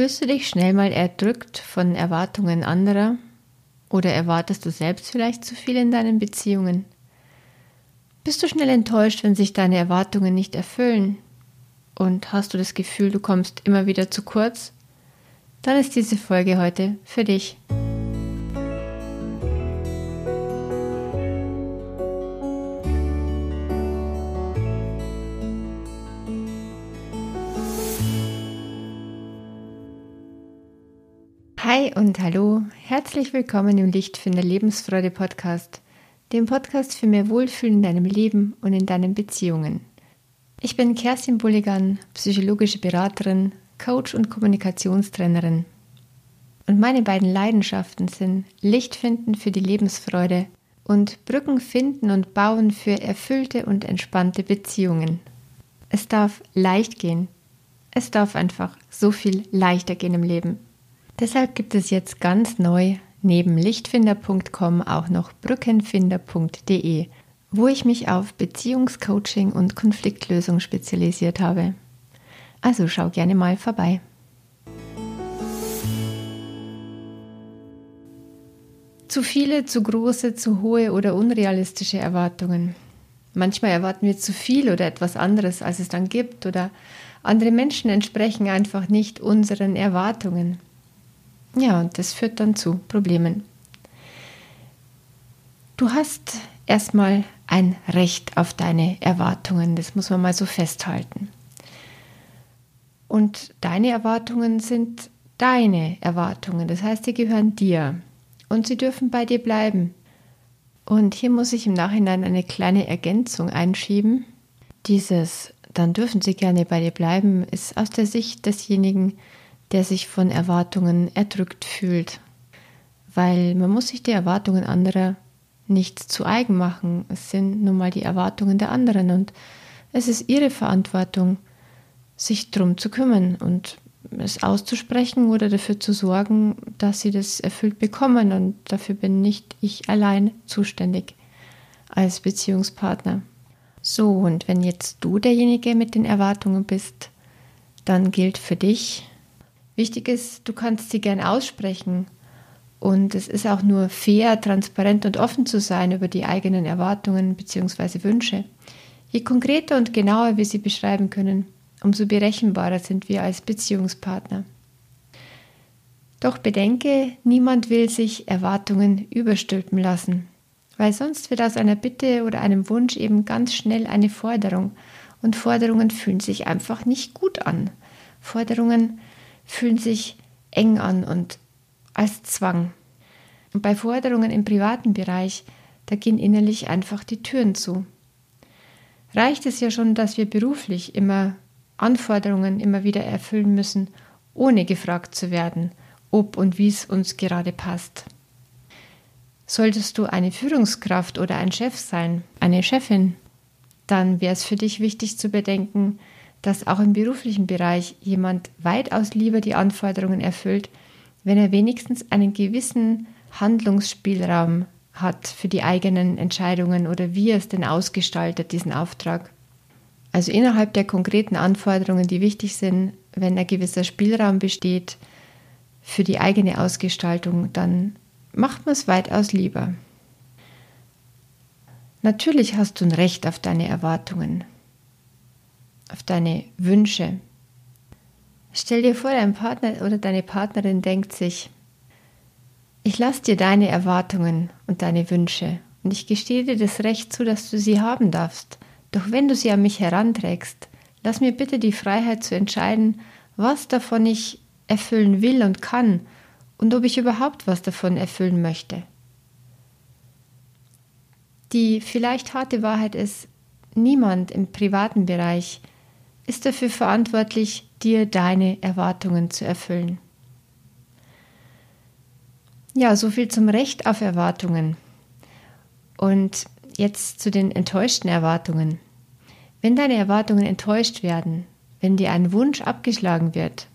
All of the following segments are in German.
Fühlst du dich schnell mal erdrückt von Erwartungen anderer? Oder erwartest du selbst vielleicht zu viel in deinen Beziehungen? Bist du schnell enttäuscht, wenn sich deine Erwartungen nicht erfüllen? Und hast du das Gefühl, du kommst immer wieder zu kurz? Dann ist diese Folge heute für dich. Hi und hallo, herzlich willkommen im Lichtfinder Lebensfreude Podcast, dem Podcast für mehr Wohlfühlen in deinem Leben und in deinen Beziehungen. Ich bin Kerstin Bulligan, psychologische Beraterin, Coach und Kommunikationstrainerin. Und meine beiden Leidenschaften sind Licht finden für die Lebensfreude und Brücken finden und bauen für erfüllte und entspannte Beziehungen. Es darf leicht gehen. Es darf einfach so viel leichter gehen im Leben. Deshalb gibt es jetzt ganz neu neben lichtfinder.com auch noch brückenfinder.de, wo ich mich auf Beziehungscoaching und Konfliktlösung spezialisiert habe. Also schau gerne mal vorbei. Zu viele, zu große, zu hohe oder unrealistische Erwartungen. Manchmal erwarten wir zu viel oder etwas anderes, als es dann gibt, oder andere Menschen entsprechen einfach nicht unseren Erwartungen. Ja, und das führt dann zu Problemen. Du hast erstmal ein Recht auf deine Erwartungen, das muss man mal so festhalten. Und deine Erwartungen sind deine Erwartungen, das heißt, sie gehören dir und sie dürfen bei dir bleiben. Und hier muss ich im Nachhinein eine kleine Ergänzung einschieben. Dieses, dann dürfen sie gerne bei dir bleiben, ist aus der Sicht desjenigen, der sich von Erwartungen erdrückt fühlt. Weil man muss sich die Erwartungen anderer nicht zu eigen machen. Es sind nun mal die Erwartungen der anderen und es ist ihre Verantwortung, sich darum zu kümmern und es auszusprechen oder dafür zu sorgen, dass sie das erfüllt bekommen. Und dafür bin nicht ich allein zuständig als Beziehungspartner. So, und wenn jetzt du derjenige mit den Erwartungen bist, dann gilt für dich, Wichtig ist, du kannst sie gern aussprechen. Und es ist auch nur fair, transparent und offen zu sein über die eigenen Erwartungen bzw. Wünsche. Je konkreter und genauer wir sie beschreiben können, umso berechenbarer sind wir als Beziehungspartner. Doch bedenke, niemand will sich Erwartungen überstülpen lassen, weil sonst wird aus einer Bitte oder einem Wunsch eben ganz schnell eine Forderung und Forderungen fühlen sich einfach nicht gut an. Forderungen fühlen sich eng an und als Zwang. Und bei Forderungen im privaten Bereich, da gehen innerlich einfach die Türen zu. Reicht es ja schon, dass wir beruflich immer Anforderungen immer wieder erfüllen müssen, ohne gefragt zu werden, ob und wie es uns gerade passt. Solltest du eine Führungskraft oder ein Chef sein, eine Chefin, dann wäre es für dich wichtig zu bedenken, dass auch im beruflichen Bereich jemand weitaus lieber die Anforderungen erfüllt, wenn er wenigstens einen gewissen Handlungsspielraum hat für die eigenen Entscheidungen oder wie er es denn ausgestaltet, diesen Auftrag. Also innerhalb der konkreten Anforderungen, die wichtig sind, wenn ein gewisser Spielraum besteht für die eigene Ausgestaltung, dann macht man es weitaus lieber. Natürlich hast du ein Recht auf deine Erwartungen auf deine Wünsche. Stell dir vor, dein Partner oder deine Partnerin denkt sich, ich lasse dir deine Erwartungen und deine Wünsche und ich gestehe dir das Recht zu, dass du sie haben darfst. Doch wenn du sie an mich heranträgst, lass mir bitte die Freiheit zu entscheiden, was davon ich erfüllen will und kann und ob ich überhaupt was davon erfüllen möchte. Die vielleicht harte Wahrheit ist, niemand im privaten Bereich ist dafür verantwortlich, dir deine Erwartungen zu erfüllen. Ja, so viel zum Recht auf Erwartungen. Und jetzt zu den enttäuschten Erwartungen. Wenn deine Erwartungen enttäuscht werden, wenn dir ein Wunsch abgeschlagen wird,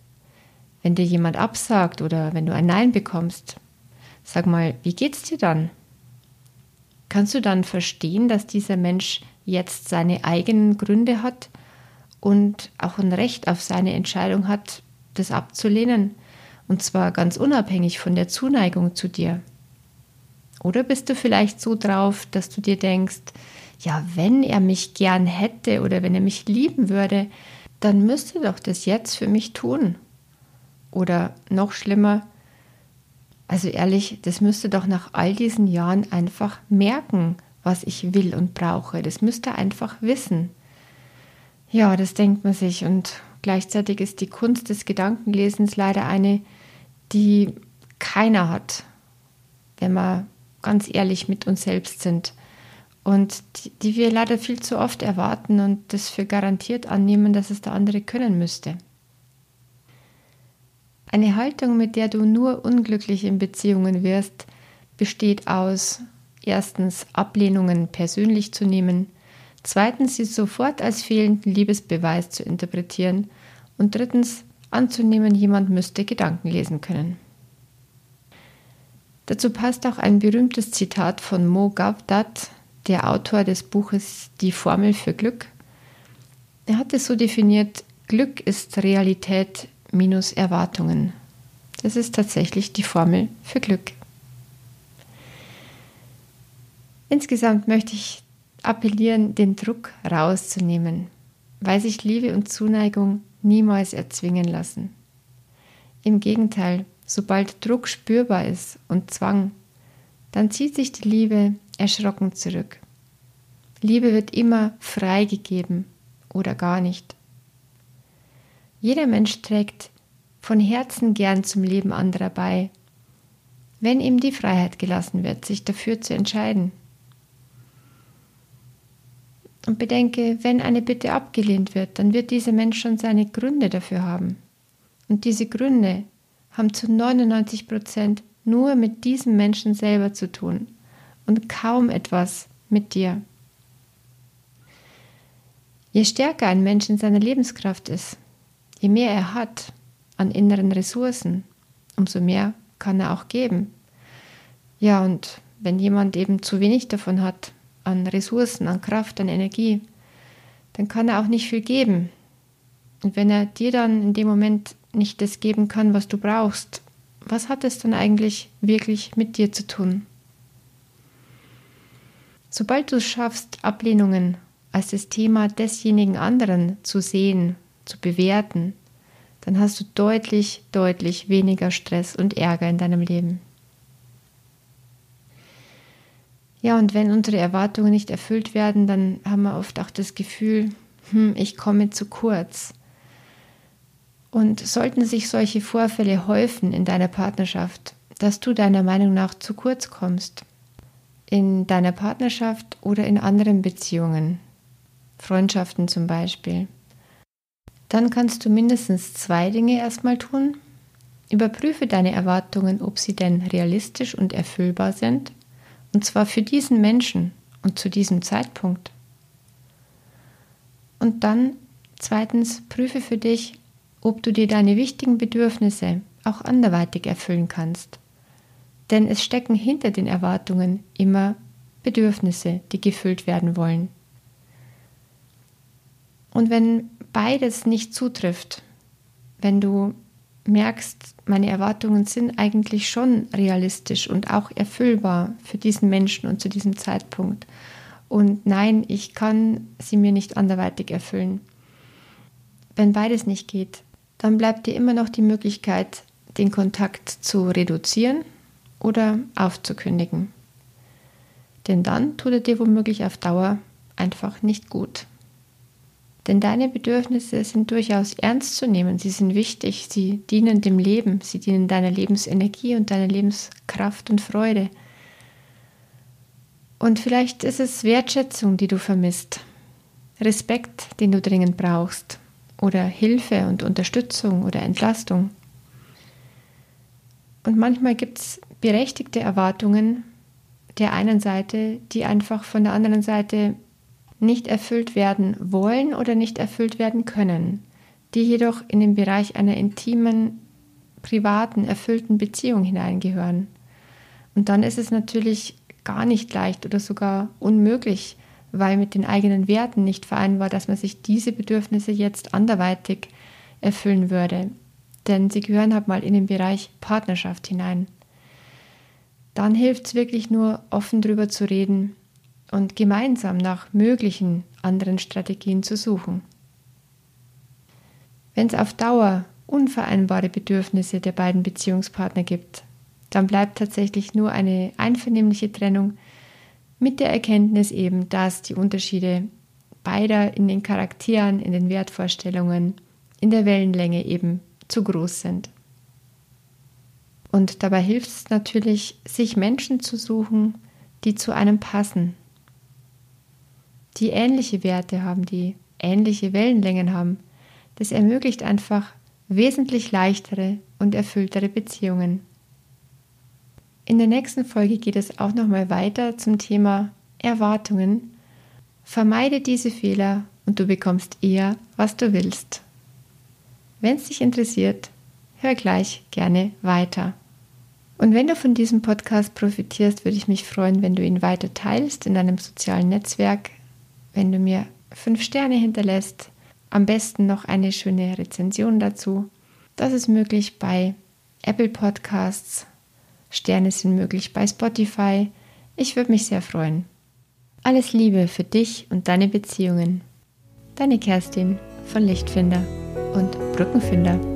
wenn dir jemand absagt oder wenn du ein Nein bekommst, sag mal, wie geht's dir dann? Kannst du dann verstehen, dass dieser Mensch jetzt seine eigenen Gründe hat, und auch ein Recht auf seine Entscheidung hat, das abzulehnen, und zwar ganz unabhängig von der Zuneigung zu dir. Oder bist du vielleicht so drauf, dass du dir denkst, ja, wenn er mich gern hätte oder wenn er mich lieben würde, dann müsste doch das jetzt für mich tun. Oder noch schlimmer, also ehrlich, das müsste doch nach all diesen Jahren einfach merken, was ich will und brauche. Das müsste einfach wissen. Ja, das denkt man sich und gleichzeitig ist die Kunst des Gedankenlesens leider eine, die keiner hat, wenn wir ganz ehrlich mit uns selbst sind und die, die wir leider viel zu oft erwarten und das für garantiert annehmen, dass es der andere können müsste. Eine Haltung, mit der du nur unglücklich in Beziehungen wirst, besteht aus erstens Ablehnungen persönlich zu nehmen, zweitens sie sofort als fehlenden Liebesbeweis zu interpretieren und drittens anzunehmen, jemand müsste Gedanken lesen können. Dazu passt auch ein berühmtes Zitat von Mo Gavdat, der Autor des Buches Die Formel für Glück. Er hat es so definiert, Glück ist Realität minus Erwartungen. Das ist tatsächlich die Formel für Glück. Insgesamt möchte ich appellieren, den Druck rauszunehmen, weil sich Liebe und Zuneigung niemals erzwingen lassen. Im Gegenteil, sobald Druck spürbar ist und Zwang, dann zieht sich die Liebe erschrocken zurück. Liebe wird immer freigegeben oder gar nicht. Jeder Mensch trägt von Herzen gern zum Leben anderer bei, wenn ihm die Freiheit gelassen wird, sich dafür zu entscheiden. Und bedenke, wenn eine Bitte abgelehnt wird, dann wird dieser Mensch schon seine Gründe dafür haben. Und diese Gründe haben zu 99 Prozent nur mit diesem Menschen selber zu tun und kaum etwas mit dir. Je stärker ein Mensch in seiner Lebenskraft ist, je mehr er hat an inneren Ressourcen, umso mehr kann er auch geben. Ja, und wenn jemand eben zu wenig davon hat, an Ressourcen, an Kraft, an Energie, dann kann er auch nicht viel geben. Und wenn er dir dann in dem Moment nicht das geben kann, was du brauchst, was hat es dann eigentlich wirklich mit dir zu tun? Sobald du es schaffst, Ablehnungen als das Thema desjenigen anderen zu sehen, zu bewerten, dann hast du deutlich, deutlich weniger Stress und Ärger in deinem Leben. Ja, und wenn unsere Erwartungen nicht erfüllt werden, dann haben wir oft auch das Gefühl, hm, ich komme zu kurz. Und sollten sich solche Vorfälle häufen in deiner Partnerschaft, dass du deiner Meinung nach zu kurz kommst, in deiner Partnerschaft oder in anderen Beziehungen, Freundschaften zum Beispiel, dann kannst du mindestens zwei Dinge erstmal tun. Überprüfe deine Erwartungen, ob sie denn realistisch und erfüllbar sind und zwar für diesen Menschen und zu diesem Zeitpunkt. Und dann zweitens prüfe für dich, ob du dir deine wichtigen Bedürfnisse auch anderweitig erfüllen kannst. Denn es stecken hinter den Erwartungen immer Bedürfnisse, die gefüllt werden wollen. Und wenn beides nicht zutrifft, wenn du merkst, meine Erwartungen sind eigentlich schon realistisch und auch erfüllbar für diesen Menschen und zu diesem Zeitpunkt. Und nein, ich kann sie mir nicht anderweitig erfüllen. Wenn beides nicht geht, dann bleibt dir immer noch die Möglichkeit, den Kontakt zu reduzieren oder aufzukündigen. Denn dann tut er dir womöglich auf Dauer einfach nicht gut. Denn deine Bedürfnisse sind durchaus ernst zu nehmen. Sie sind wichtig. Sie dienen dem Leben. Sie dienen deiner Lebensenergie und deiner Lebenskraft und Freude. Und vielleicht ist es Wertschätzung, die du vermisst. Respekt, den du dringend brauchst. Oder Hilfe und Unterstützung oder Entlastung. Und manchmal gibt es berechtigte Erwartungen der einen Seite, die einfach von der anderen Seite nicht erfüllt werden wollen oder nicht erfüllt werden können, die jedoch in den Bereich einer intimen, privaten, erfüllten Beziehung hineingehören. Und dann ist es natürlich gar nicht leicht oder sogar unmöglich, weil mit den eigenen Werten nicht vereinbar, dass man sich diese Bedürfnisse jetzt anderweitig erfüllen würde. denn sie gehören halt mal in den Bereich Partnerschaft hinein. Dann hilft es wirklich nur, offen drüber zu reden und gemeinsam nach möglichen anderen Strategien zu suchen. Wenn es auf Dauer unvereinbare Bedürfnisse der beiden Beziehungspartner gibt, dann bleibt tatsächlich nur eine einvernehmliche Trennung mit der Erkenntnis eben, dass die Unterschiede beider in den Charakteren, in den Wertvorstellungen, in der Wellenlänge eben zu groß sind. Und dabei hilft es natürlich, sich Menschen zu suchen, die zu einem passen, die ähnliche Werte haben, die ähnliche Wellenlängen haben. Das ermöglicht einfach wesentlich leichtere und erfülltere Beziehungen. In der nächsten Folge geht es auch nochmal weiter zum Thema Erwartungen. Vermeide diese Fehler und du bekommst eher, was du willst. Wenn es dich interessiert, hör gleich gerne weiter. Und wenn du von diesem Podcast profitierst, würde ich mich freuen, wenn du ihn weiter teilst in deinem sozialen Netzwerk, wenn du mir fünf Sterne hinterlässt, am besten noch eine schöne Rezension dazu. Das ist möglich bei Apple Podcasts, Sterne sind möglich bei Spotify. Ich würde mich sehr freuen. Alles Liebe für dich und deine Beziehungen. Deine Kerstin von Lichtfinder und Brückenfinder.